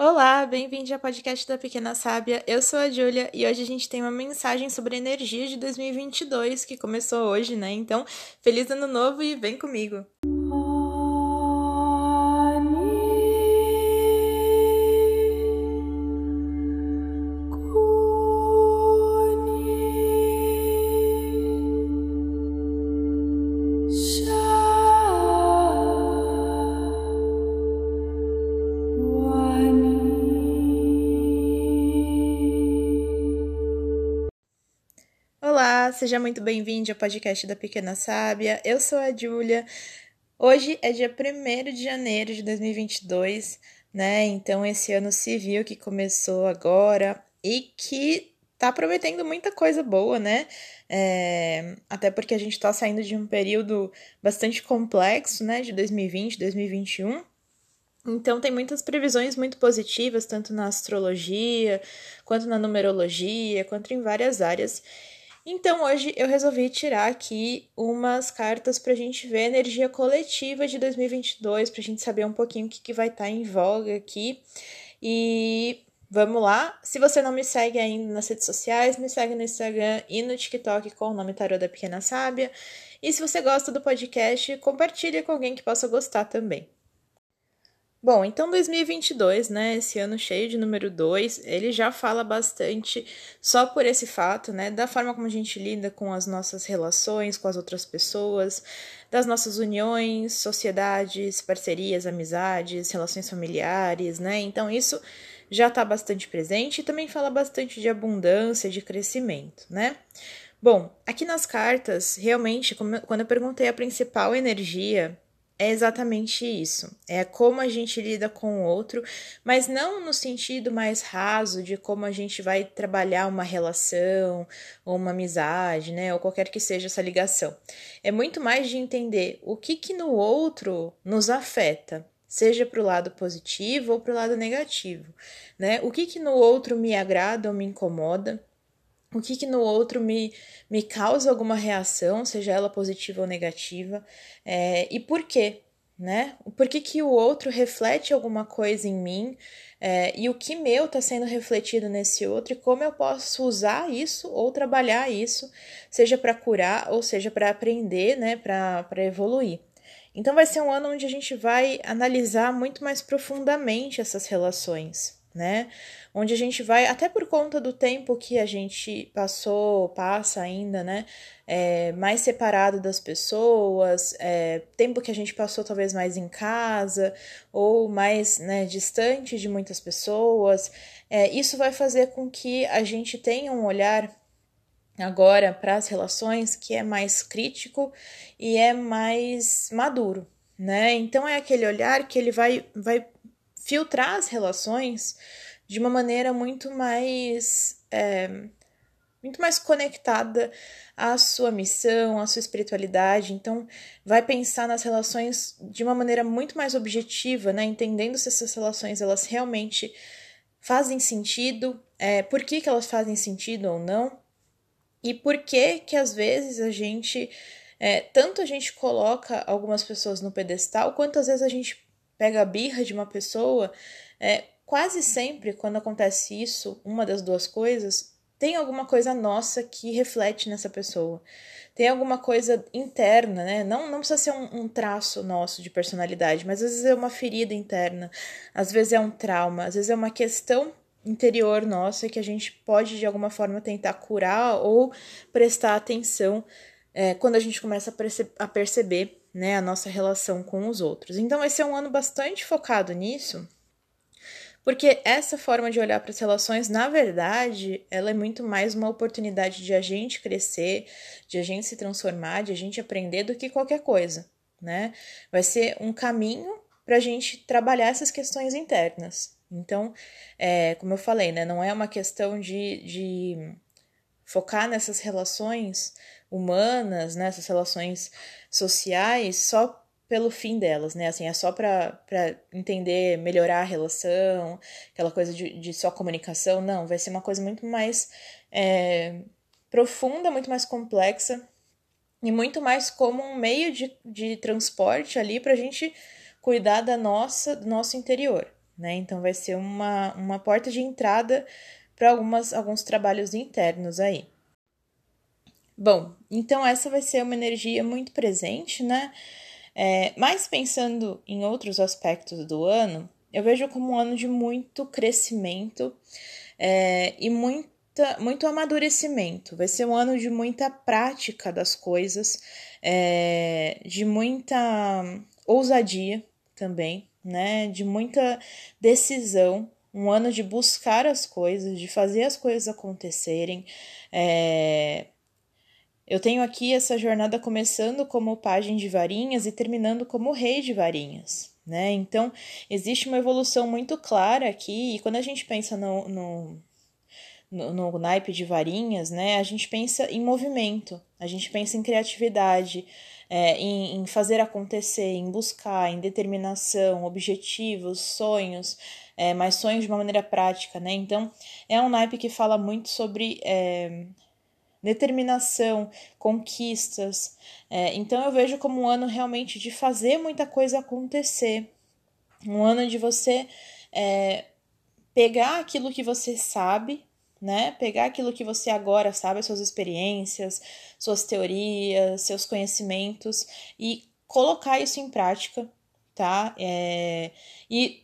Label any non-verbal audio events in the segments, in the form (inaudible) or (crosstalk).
Olá, bem-vindo ao podcast da Pequena Sábia. Eu sou a Júlia e hoje a gente tem uma mensagem sobre energia de 2022 que começou hoje, né? Então, feliz ano novo e vem comigo. Seja muito bem-vindo ao podcast da Pequena Sábia. Eu sou a Júlia. Hoje é dia 1 de janeiro de 2022, né? Então, esse ano civil que começou agora e que tá prometendo muita coisa boa, né? É, até porque a gente tá saindo de um período bastante complexo, né? De 2020, 2021. Então, tem muitas previsões muito positivas, tanto na astrologia, quanto na numerologia, quanto em várias áreas. Então hoje eu resolvi tirar aqui umas cartas para a gente ver a energia coletiva de 2022, para a gente saber um pouquinho o que, que vai estar tá em voga aqui. E vamos lá. Se você não me segue ainda nas redes sociais, me segue no Instagram e no TikTok com o nome Tarô da Pequena Sábia. E se você gosta do podcast, compartilhe com alguém que possa gostar também. Bom, então 2022, né, esse ano cheio de número 2, ele já fala bastante só por esse fato, né, da forma como a gente lida com as nossas relações com as outras pessoas, das nossas uniões, sociedades, parcerias, amizades, relações familiares, né? Então isso já está bastante presente e também fala bastante de abundância, de crescimento, né? Bom, aqui nas cartas, realmente, quando eu perguntei a principal energia é exatamente isso. É como a gente lida com o outro, mas não no sentido mais raso de como a gente vai trabalhar uma relação ou uma amizade, né, ou qualquer que seja essa ligação. É muito mais de entender o que que no outro nos afeta, seja para o lado positivo ou para o lado negativo, né? O que que no outro me agrada ou me incomoda? O que, que no outro me, me causa alguma reação, seja ela positiva ou negativa, é, e por quê, né? Por que, que o outro reflete alguma coisa em mim é, e o que meu está sendo refletido nesse outro e como eu posso usar isso ou trabalhar isso, seja para curar ou seja para aprender, né? Para evoluir. Então vai ser um ano onde a gente vai analisar muito mais profundamente essas relações né? Onde a gente vai, até por conta do tempo que a gente passou, passa ainda, né? É, mais separado das pessoas, é, tempo que a gente passou talvez mais em casa, ou mais né, distante de muitas pessoas. É, isso vai fazer com que a gente tenha um olhar agora para as relações que é mais crítico e é mais maduro, né? Então é aquele olhar que ele vai, vai filtrar as relações de uma maneira muito mais é, muito mais conectada à sua missão, à sua espiritualidade. Então, vai pensar nas relações de uma maneira muito mais objetiva, né? Entendendo se essas relações elas realmente fazem sentido, é, por que, que elas fazem sentido ou não, e por que que às vezes a gente é, tanto a gente coloca algumas pessoas no pedestal, quanto às vezes a gente pega a birra de uma pessoa, é, quase sempre, quando acontece isso, uma das duas coisas, tem alguma coisa nossa que reflete nessa pessoa. Tem alguma coisa interna, né? Não, não precisa ser um, um, traço nosso de personalidade, mas às vezes é uma ferida interna, às vezes é um trauma, às vezes é uma questão interior nossa que a gente pode de alguma forma tentar curar ou prestar atenção é, quando a gente começa a, perce a perceber né, a nossa relação com os outros. Então, esse é um ano bastante focado nisso, porque essa forma de olhar para as relações, na verdade, ela é muito mais uma oportunidade de a gente crescer, de a gente se transformar, de a gente aprender do que qualquer coisa, né? Vai ser um caminho para a gente trabalhar essas questões internas. Então, é, como eu falei, né, não é uma questão de, de focar nessas relações humanas, nessas né, relações sociais, só pelo fim delas, né? Assim, é só para entender, melhorar a relação, aquela coisa de, de só comunicação. Não, vai ser uma coisa muito mais é, profunda, muito mais complexa e muito mais como um meio de, de transporte ali para a gente cuidar da nossa, do nosso interior, né? Então vai ser uma, uma porta de entrada para alguns trabalhos internos aí. Bom, então essa vai ser uma energia muito presente, né? É, mas pensando em outros aspectos do ano, eu vejo como um ano de muito crescimento é, e muita, muito amadurecimento. Vai ser um ano de muita prática das coisas, é, de muita ousadia também, né? De muita decisão. Um ano de buscar as coisas, de fazer as coisas acontecerem. É, eu tenho aqui essa jornada começando como pajem de varinhas e terminando como rei de varinhas, né? Então, existe uma evolução muito clara aqui, e quando a gente pensa no, no, no, no naipe de varinhas, né, a gente pensa em movimento, a gente pensa em criatividade, é, em, em fazer acontecer, em buscar, em determinação, objetivos, sonhos, é, mas sonhos de uma maneira prática, né? Então, é um naipe que fala muito sobre. É, determinação, conquistas. É, então eu vejo como um ano realmente de fazer muita coisa acontecer, um ano de você é, pegar aquilo que você sabe, né? Pegar aquilo que você agora sabe, suas experiências, suas teorias, seus conhecimentos e colocar isso em prática, tá? É, e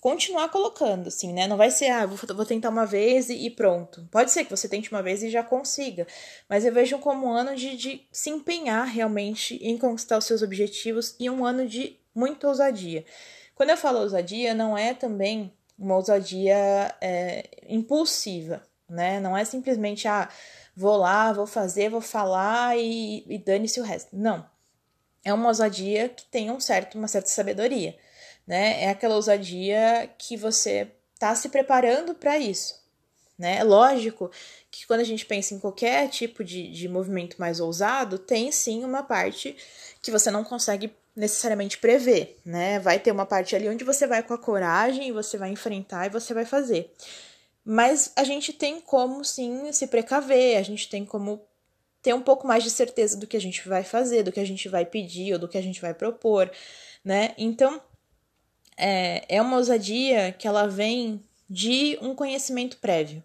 continuar colocando, assim, né? Não vai ser, ah, vou, vou tentar uma vez e, e, pronto. Pode ser que você tente uma vez e já consiga, mas eu vejo como um ano de, de se empenhar realmente em conquistar os seus objetivos e um ano de muita ousadia. Quando eu falo ousadia, não é também uma ousadia é, impulsiva, né? Não é simplesmente, ah, vou lá, vou fazer, vou falar e, e dane-se o resto. Não. É uma ousadia que tem um certo, uma certa sabedoria né? É aquela ousadia que você está se preparando para isso, né? É lógico que quando a gente pensa em qualquer tipo de, de movimento mais ousado, tem sim uma parte que você não consegue necessariamente prever, né? Vai ter uma parte ali onde você vai com a coragem você vai enfrentar e você vai fazer. Mas a gente tem como sim se precaver, a gente tem como ter um pouco mais de certeza do que a gente vai fazer, do que a gente vai pedir ou do que a gente vai propor, né? Então, é, é uma ousadia que ela vem de um conhecimento prévio.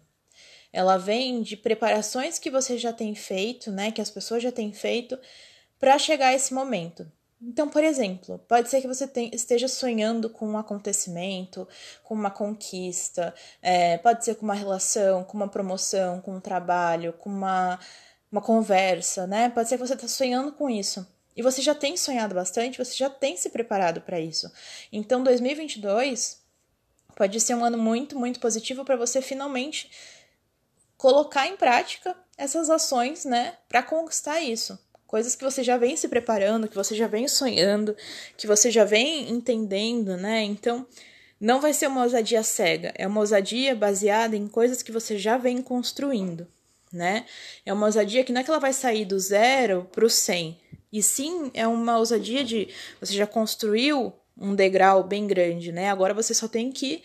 Ela vem de preparações que você já tem feito, né, que as pessoas já têm feito para chegar a esse momento. Então, por exemplo, pode ser que você esteja sonhando com um acontecimento, com uma conquista, é, pode ser com uma relação, com uma promoção, com um trabalho, com uma, uma conversa, né? Pode ser que você está sonhando com isso e você já tem sonhado bastante, você já tem se preparado para isso. Então, 2022 pode ser um ano muito, muito positivo para você finalmente colocar em prática essas ações, né, para conquistar isso. Coisas que você já vem se preparando, que você já vem sonhando, que você já vem entendendo, né? Então, não vai ser uma ousadia cega, é uma ousadia baseada em coisas que você já vem construindo, né? É uma ousadia que não é que ela vai sair do zero para o 100, e sim, é uma ousadia de você já construiu um degrau bem grande, né? Agora você só tem que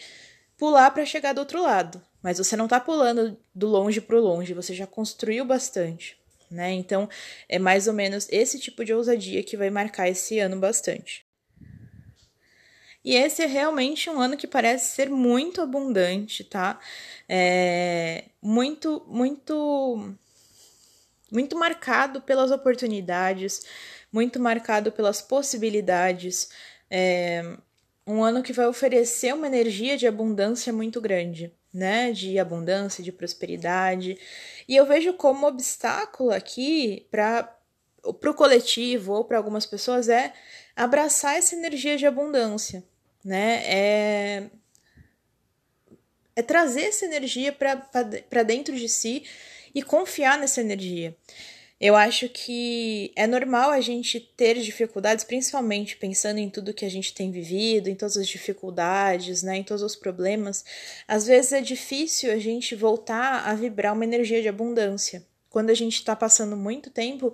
pular para chegar do outro lado. Mas você não tá pulando do longe pro longe, você já construiu bastante, né? Então, é mais ou menos esse tipo de ousadia que vai marcar esse ano bastante. E esse é realmente um ano que parece ser muito abundante, tá? É muito, muito muito marcado pelas oportunidades, muito marcado pelas possibilidades. É um ano que vai oferecer uma energia de abundância muito grande, né? De abundância, de prosperidade. E eu vejo como obstáculo aqui para o coletivo ou para algumas pessoas é abraçar essa energia de abundância, né? É, é trazer essa energia para dentro de si e confiar nessa energia. Eu acho que é normal a gente ter dificuldades, principalmente pensando em tudo que a gente tem vivido, em todas as dificuldades, né, em todos os problemas. Às vezes é difícil a gente voltar a vibrar uma energia de abundância. Quando a gente está passando muito tempo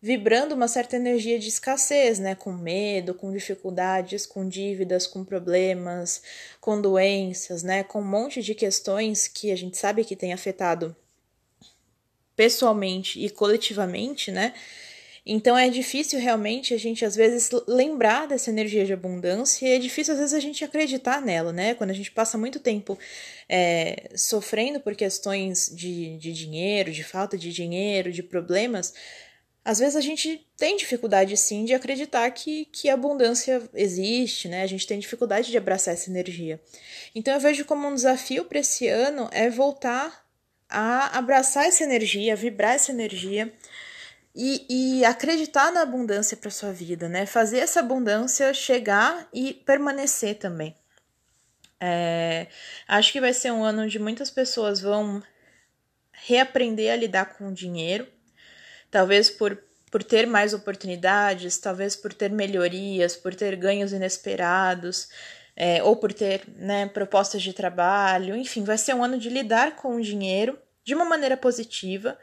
vibrando uma certa energia de escassez, né? Com medo, com dificuldades, com dívidas, com problemas, com doenças, né? Com um monte de questões que a gente sabe que tem afetado pessoalmente e coletivamente, né? Então é difícil realmente a gente às vezes lembrar dessa energia de abundância e é difícil às vezes a gente acreditar nela, né? Quando a gente passa muito tempo é, sofrendo por questões de, de dinheiro, de falta de dinheiro, de problemas, às vezes a gente tem dificuldade sim de acreditar que, que a abundância existe, né? A gente tem dificuldade de abraçar essa energia. Então eu vejo como um desafio para esse ano é voltar a abraçar essa energia, a vibrar essa energia e, e acreditar na abundância para sua vida, né? Fazer essa abundância chegar e permanecer também. É, acho que vai ser um ano onde muitas pessoas vão reaprender a lidar com o dinheiro, talvez por, por ter mais oportunidades, talvez por ter melhorias, por ter ganhos inesperados, é, ou por ter né, propostas de trabalho, enfim, vai ser um ano de lidar com o dinheiro de uma maneira positiva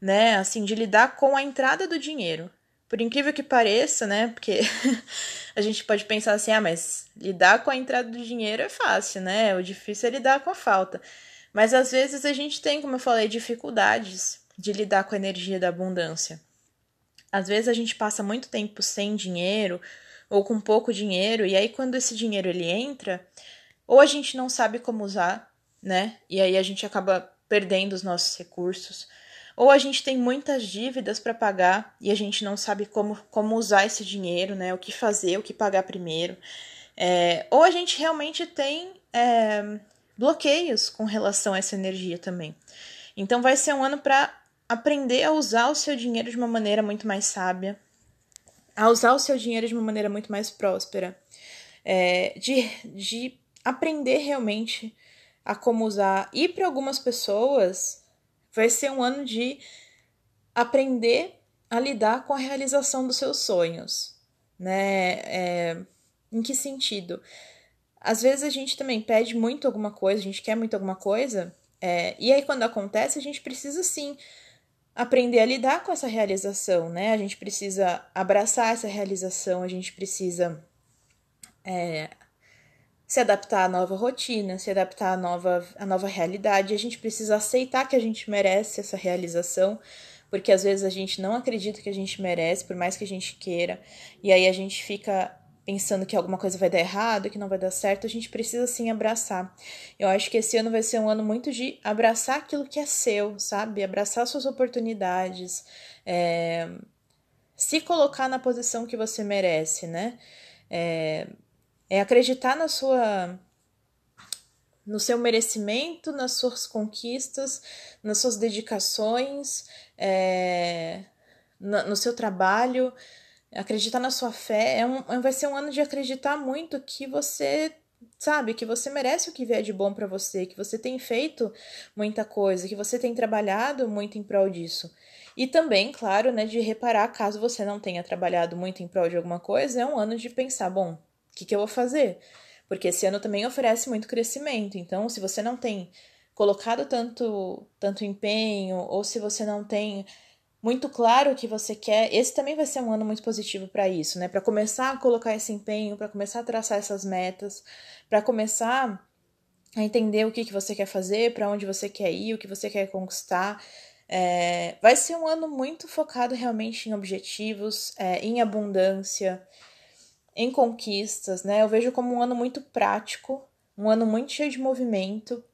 né? Assim, de lidar com a entrada do dinheiro. Por incrível que pareça, né? Porque (laughs) a gente pode pensar assim, ah, mas lidar com a entrada do dinheiro é fácil, né? O difícil é lidar com a falta. Mas às vezes a gente tem, como eu falei, dificuldades de lidar com a energia da abundância. Às vezes a gente passa muito tempo sem dinheiro ou com pouco dinheiro, e aí quando esse dinheiro ele entra, ou a gente não sabe como usar, né? E aí a gente acaba perdendo os nossos recursos ou a gente tem muitas dívidas para pagar e a gente não sabe como, como usar esse dinheiro, né? O que fazer, o que pagar primeiro. É, ou a gente realmente tem é, bloqueios com relação a essa energia também. Então vai ser um ano para aprender a usar o seu dinheiro de uma maneira muito mais sábia, a usar o seu dinheiro de uma maneira muito mais próspera, é, de, de aprender realmente a como usar. E para algumas pessoas, vai ser um ano de aprender a lidar com a realização dos seus sonhos, né? É, em que sentido? Às vezes a gente também pede muito alguma coisa, a gente quer muito alguma coisa, é, e aí quando acontece a gente precisa sim aprender a lidar com essa realização, né? A gente precisa abraçar essa realização, a gente precisa é, se adaptar à nova rotina, se adaptar à nova, à nova realidade. A gente precisa aceitar que a gente merece essa realização, porque às vezes a gente não acredita que a gente merece, por mais que a gente queira, e aí a gente fica pensando que alguma coisa vai dar errado, que não vai dar certo, a gente precisa sim abraçar. Eu acho que esse ano vai ser um ano muito de abraçar aquilo que é seu, sabe? Abraçar suas oportunidades, é... se colocar na posição que você merece, né? É, é acreditar na sua no seu merecimento, nas suas conquistas, nas suas dedicações, é, no, no, seu trabalho, acreditar na sua fé. É um, é, vai ser um ano de acreditar muito que você sabe que você merece o que vier de bom para você, que você tem feito muita coisa, que você tem trabalhado muito em prol disso. E também, claro, né, de reparar caso você não tenha trabalhado muito em prol de alguma coisa, é um ano de pensar, bom, que, que eu vou fazer? Porque esse ano também oferece muito crescimento. Então, se você não tem colocado tanto, tanto empenho, ou se você não tem muito claro o que você quer, esse também vai ser um ano muito positivo para isso, né? Para começar a colocar esse empenho, para começar a traçar essas metas, para começar a entender o que, que você quer fazer, para onde você quer ir, o que você quer conquistar. É, vai ser um ano muito focado realmente em objetivos, é, em abundância, em conquistas, né? Eu vejo como um ano muito prático, um ano muito cheio de movimento,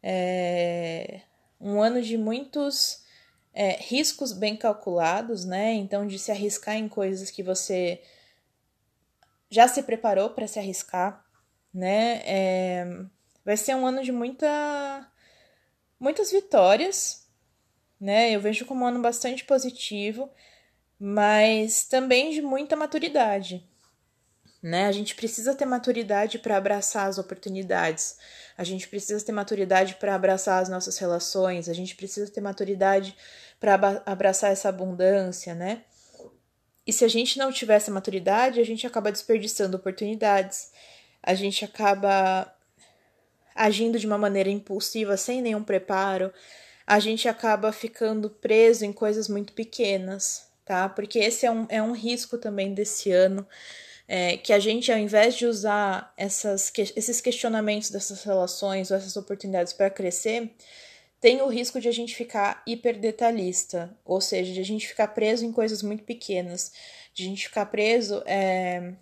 é... um ano de muitos é, riscos bem calculados, né? Então, de se arriscar em coisas que você já se preparou para se arriscar, né? É... Vai ser um ano de muita... muitas vitórias, né? Eu vejo como um ano bastante positivo, mas também de muita maturidade, né? A gente precisa ter maturidade para abraçar as oportunidades. A gente precisa ter maturidade para abraçar as nossas relações. A gente precisa ter maturidade para abraçar essa abundância, né? E se a gente não tiver essa maturidade, a gente acaba desperdiçando oportunidades. A gente acaba agindo de uma maneira impulsiva, sem nenhum preparo. A gente acaba ficando preso em coisas muito pequenas, tá? Porque esse é um, é um risco também desse ano é, que a gente, ao invés de usar essas, esses questionamentos dessas relações ou essas oportunidades para crescer, tem o risco de a gente ficar hiperdetalhista, ou seja, de a gente ficar preso em coisas muito pequenas, de a gente ficar preso é,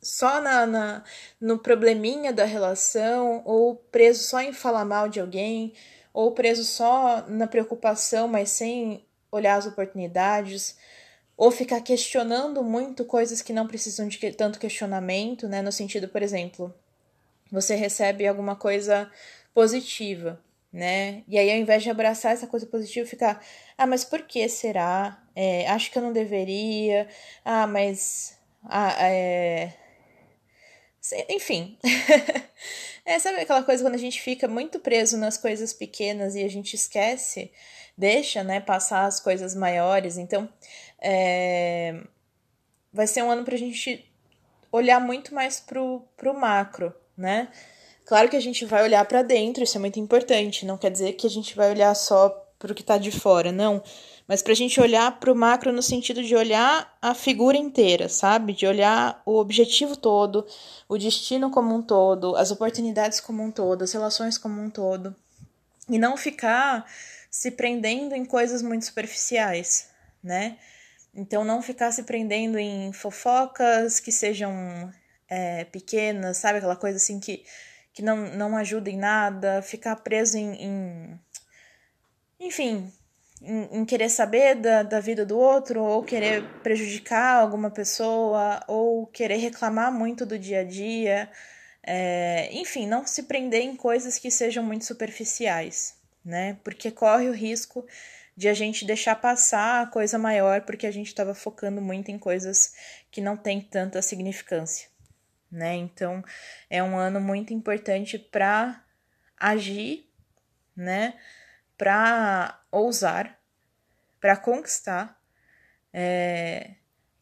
só na, na, no probleminha da relação, ou preso só em falar mal de alguém, ou preso só na preocupação, mas sem olhar as oportunidades, ou ficar questionando muito coisas que não precisam de tanto questionamento, né? No sentido, por exemplo, você recebe alguma coisa positiva, né? E aí, ao invés de abraçar essa coisa positiva, ficar, ah, mas por que será? É, acho que eu não deveria. Ah, mas. Ah, é... Enfim. (laughs) é, sabe aquela coisa quando a gente fica muito preso nas coisas pequenas e a gente esquece, deixa, né, passar as coisas maiores. Então, é... vai ser um ano pra gente olhar muito mais pro, pro macro, né? Claro que a gente vai olhar para dentro, isso é muito importante. Não quer dizer que a gente vai olhar só para o que está de fora, não. Mas para a gente olhar para o macro no sentido de olhar a figura inteira, sabe? De olhar o objetivo todo, o destino como um todo, as oportunidades como um todo, as relações como um todo. E não ficar se prendendo em coisas muito superficiais, né? Então, não ficar se prendendo em fofocas que sejam é, pequenas, sabe? Aquela coisa assim que que não, não ajuda em nada, ficar preso em. em enfim, em, em, querer saber da, da vida do outro, ou querer prejudicar alguma pessoa, ou querer reclamar muito do dia a dia. É, enfim, não se prender em coisas que sejam muito superficiais, né? Porque corre o risco de a gente deixar passar a coisa maior porque a gente estava focando muito em coisas que não têm tanta significância né? Então é um ano muito importante para agir, né? Para ousar, para conquistar é,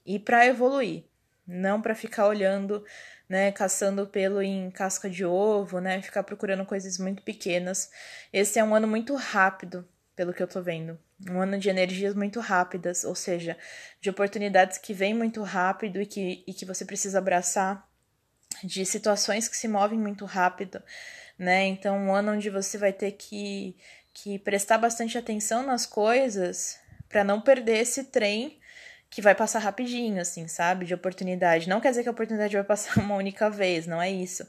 e para evoluir, não para ficar olhando, né? Caçando pelo em casca de ovo, né? Ficar procurando coisas muito pequenas. Esse é um ano muito rápido, pelo que eu tô vendo. Um ano de energias muito rápidas, ou seja, de oportunidades que vêm muito rápido e que, e que você precisa abraçar de situações que se movem muito rápido, né? Então, um ano onde você vai ter que, que prestar bastante atenção nas coisas para não perder esse trem que vai passar rapidinho, assim, sabe? De oportunidade. Não quer dizer que a oportunidade vai passar (laughs) uma única vez, não é isso.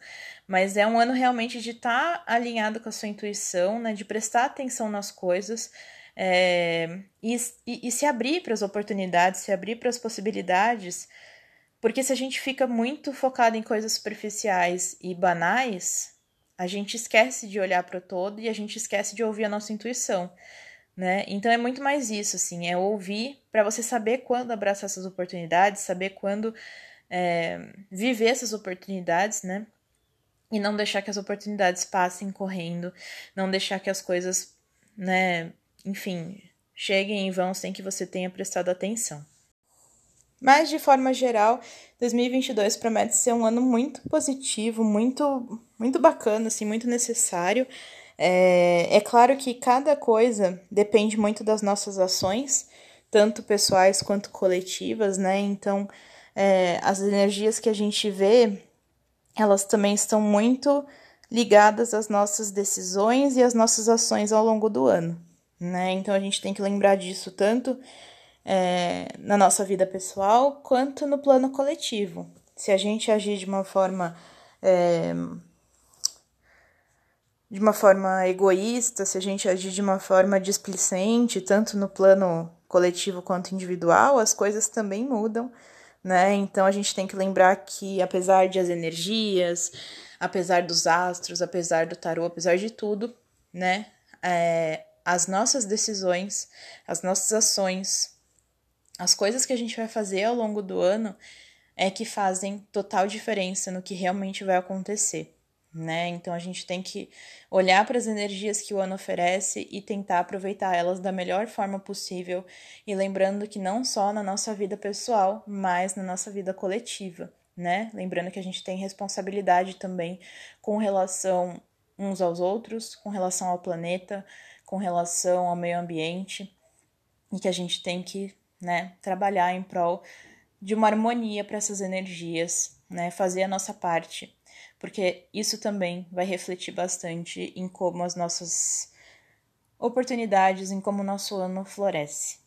Mas é um ano realmente de estar tá alinhado com a sua intuição, né? De prestar atenção nas coisas. É, e, e, e se abrir para as oportunidades, se abrir para as possibilidades, porque se a gente fica muito focado em coisas superficiais e banais, a gente esquece de olhar para o todo e a gente esquece de ouvir a nossa intuição, né? Então é muito mais isso, assim, é ouvir para você saber quando abraçar essas oportunidades, saber quando é, viver essas oportunidades, né? E não deixar que as oportunidades passem correndo, não deixar que as coisas, né, enfim, cheguem e vão sem que você tenha prestado atenção. Mas, de forma geral, 2022 promete ser um ano muito positivo, muito, muito bacana, assim, muito necessário. É, é claro que cada coisa depende muito das nossas ações, tanto pessoais quanto coletivas, né? Então, é, as energias que a gente vê, elas também estão muito ligadas às nossas decisões e às nossas ações ao longo do ano, né? Então, a gente tem que lembrar disso tanto é, na nossa vida pessoal quanto no plano coletivo. Se a gente agir de uma forma é, de uma forma egoísta, se a gente agir de uma forma displicente, tanto no plano coletivo quanto individual, as coisas também mudam, né? Então a gente tem que lembrar que apesar de as energias, apesar dos astros, apesar do tarô, apesar de tudo, né? É, as nossas decisões, as nossas ações as coisas que a gente vai fazer ao longo do ano é que fazem total diferença no que realmente vai acontecer, né? Então a gente tem que olhar para as energias que o ano oferece e tentar aproveitar elas da melhor forma possível e lembrando que não só na nossa vida pessoal, mas na nossa vida coletiva, né? Lembrando que a gente tem responsabilidade também com relação uns aos outros, com relação ao planeta, com relação ao meio ambiente e que a gente tem que né? Trabalhar em prol de uma harmonia para essas energias, né? Fazer a nossa parte, porque isso também vai refletir bastante em como as nossas oportunidades em como o nosso ano floresce.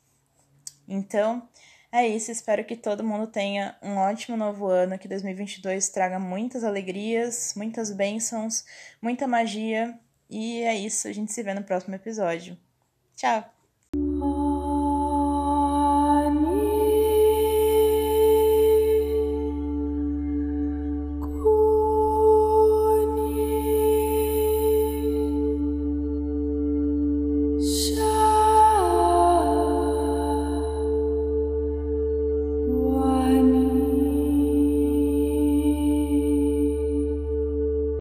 Então, é isso, espero que todo mundo tenha um ótimo novo ano, que 2022 traga muitas alegrias, muitas bênçãos, muita magia, e é isso, a gente se vê no próximo episódio. Tchau!